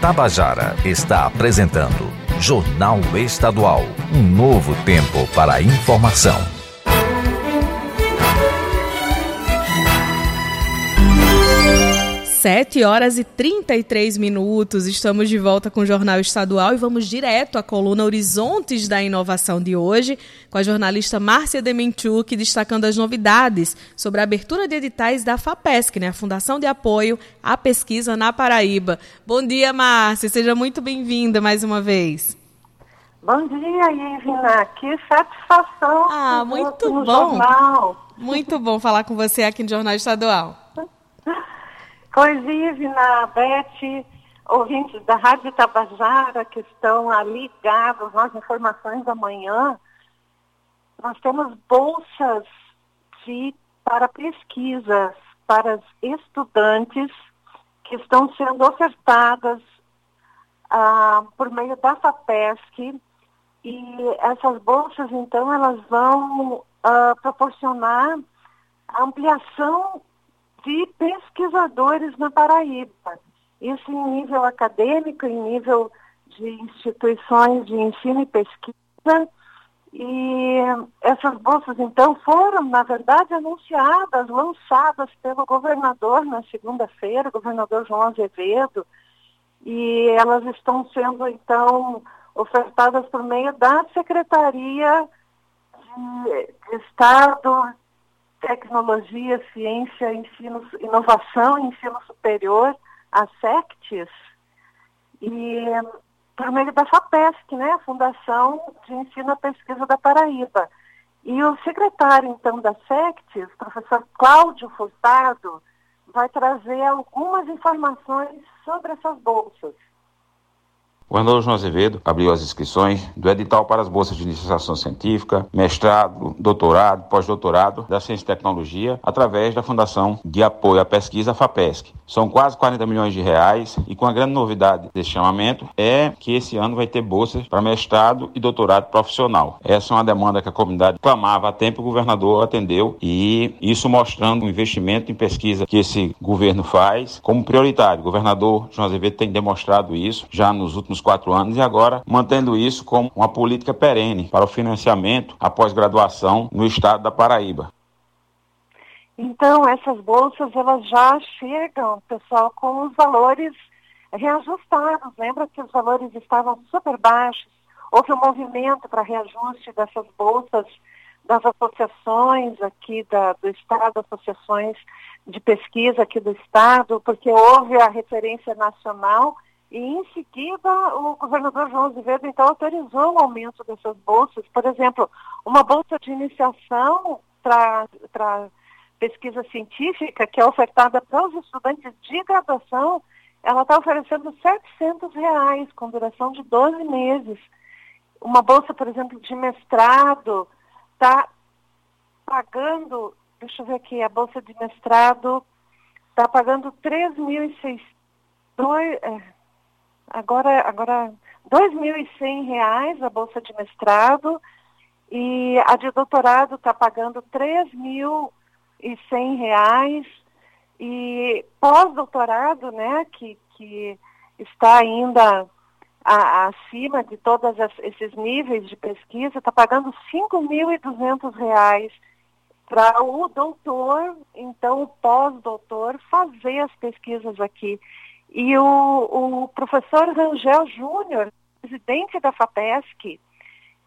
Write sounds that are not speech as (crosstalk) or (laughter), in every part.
Tabajara está apresentando Jornal Estadual, um novo tempo para a informação. Sete horas e 33 minutos. Estamos de volta com o Jornal Estadual e vamos direto à coluna Horizontes da Inovação de hoje, com a jornalista Márcia Demenchuk destacando as novidades sobre a abertura de editais da FAPESC, né, a Fundação de Apoio à Pesquisa na Paraíba. Bom dia, Márcia. Seja muito bem-vinda mais uma vez. Bom dia, Ivna. Que satisfação. Ah, muito bom. Jornal. Muito bom falar com você aqui no Jornal Estadual. Pois, Ivna, Beth, ouvintes da Rádio Tabajara que estão ligados nas informações da manhã, nós temos bolsas de, para pesquisas para estudantes que estão sendo ofertadas ah, por meio da FAPESC. E essas bolsas, então, elas vão ah, proporcionar ampliação de pesquisadores na Paraíba. Isso em nível acadêmico, em nível de instituições de ensino e pesquisa. E essas bolsas, então, foram, na verdade, anunciadas, lançadas pelo governador na segunda-feira, governador João Azevedo, e elas estão sendo, então, ofertadas por meio da Secretaria de, de Estado tecnologia, ciência, ensino, inovação e ensino superior, a SECTES, e por meio da FAPESC, né, a Fundação de Ensino e Pesquisa da Paraíba. E o secretário, então, da SECTES, professor Cláudio Furtado, vai trazer algumas informações sobre essas bolsas. O governador João Azevedo abriu as inscrições do edital para as bolsas de iniciação científica, mestrado, doutorado, pós-doutorado da ciência e tecnologia, através da Fundação de Apoio à Pesquisa FAPESC. São quase 40 milhões de reais e com a grande novidade desse chamamento é que esse ano vai ter bolsas para mestrado e doutorado profissional. Essa é uma demanda que a comunidade clamava há tempo, o governador atendeu e isso mostrando o investimento em pesquisa que esse governo faz como prioritário. O governador João Azevedo tem demonstrado isso já nos últimos últimos quatro anos e agora mantendo isso como uma política perene para o financiamento após graduação no estado da Paraíba. Então, essas bolsas, elas já chegam, pessoal, com os valores reajustados. Lembra que os valores estavam super baixos? Houve um movimento para reajuste dessas bolsas das associações aqui da, do Estado, associações de pesquisa aqui do Estado, porque houve a referência nacional e em seguida, o governador João Azevedo, então, autorizou o aumento dessas bolsas. Por exemplo, uma bolsa de iniciação para pesquisa científica, que é ofertada para os estudantes de graduação, ela está oferecendo 700 reais, com duração de 12 meses. Uma bolsa, por exemplo, de mestrado, está pagando, deixa eu ver aqui, a bolsa de mestrado está pagando 3.600 agora, agora R$ 2.100 a bolsa de mestrado e a de doutorado está pagando R$ 3.100 e pós-doutorado, né, que, que está ainda a, acima de todos esses níveis de pesquisa, está pagando R$ 5.200 para o doutor, então o pós-doutor, fazer as pesquisas aqui. E o, o professor Rangel Júnior, presidente da FAPESC,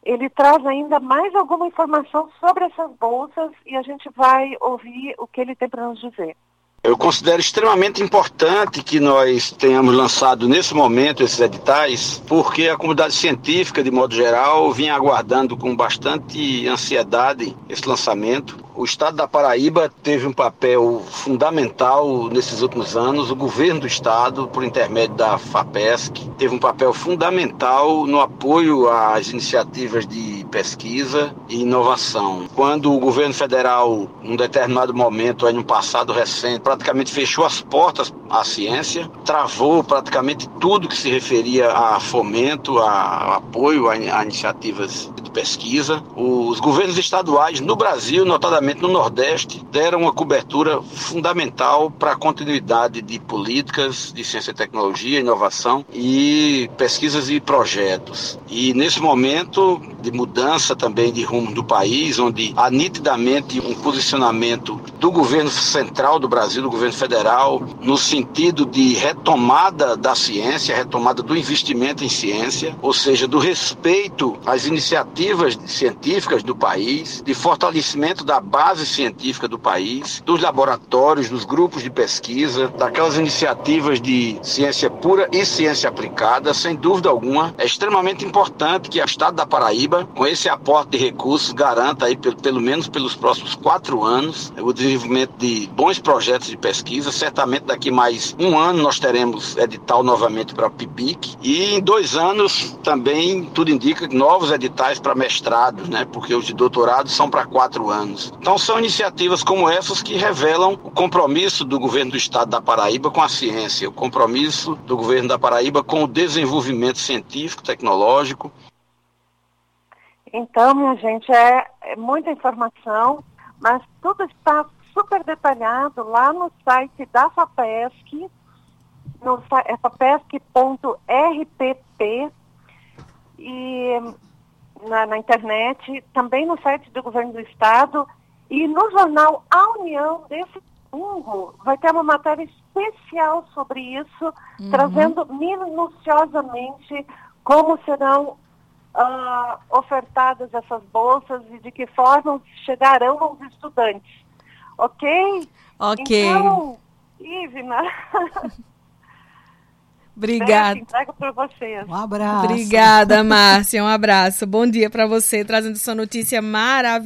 ele traz ainda mais alguma informação sobre essas bolsas e a gente vai ouvir o que ele tem para nos dizer. Eu considero extremamente importante que nós tenhamos lançado nesse momento esses editais, porque a comunidade científica, de modo geral, vinha aguardando com bastante ansiedade esse lançamento. O Estado da Paraíba teve um papel fundamental nesses últimos anos. O governo do Estado, por intermédio da FAPESC, teve um papel fundamental no apoio às iniciativas de pesquisa e inovação. Quando o governo federal, num determinado momento, aí no passado recente, praticamente fechou as portas à ciência, travou praticamente tudo que se referia a fomento, a apoio a iniciativas de pesquisa. Os governos estaduais no Brasil, notadamente especificamente no Nordeste, deram uma cobertura fundamental para a continuidade de políticas de ciência e tecnologia, inovação e pesquisas e projetos. E nesse momento de mudança também de rumo do país, onde há nitidamente um posicionamento do governo central do Brasil, do governo federal, no sentido de retomada da ciência, retomada do investimento em ciência, ou seja, do respeito às iniciativas científicas do país, de fortalecimento da base científica do país, dos laboratórios, dos grupos de pesquisa, daquelas iniciativas de ciência pura e ciência aplicada, sem dúvida alguma, é extremamente importante que o Estado da Paraíba, com esse aporte de recursos, garanta aí, pelo, pelo menos pelos próximos quatro anos, o desenvolvimento de bons projetos de pesquisa. Certamente daqui mais um ano nós teremos edital novamente para o PIBIC e em dois anos também tudo indica novos editais para mestrados, né? Porque os de doutorado são para quatro anos. Então são iniciativas como essas que revelam o compromisso do governo do estado da Paraíba com a ciência, o compromisso do governo da Paraíba com o desenvolvimento científico, tecnológico. Então, minha gente, é, é muita informação, mas tudo está super detalhado lá no site da FAPESC, no é fapesc.rpp e na, na, internet, também no site do governo do estado e no jornal A União desse domingo vai ter uma matéria especial sobre isso, uhum. trazendo minuciosamente como serão uh, ofertadas essas bolsas e de que forma chegarão aos estudantes. Ok? Ok. Então, Ivna. (laughs) Obrigada. Entrega para vocês. Um abraço. Obrigada, Márcia. Um abraço. Bom dia para você, trazendo essa notícia maravilhosa.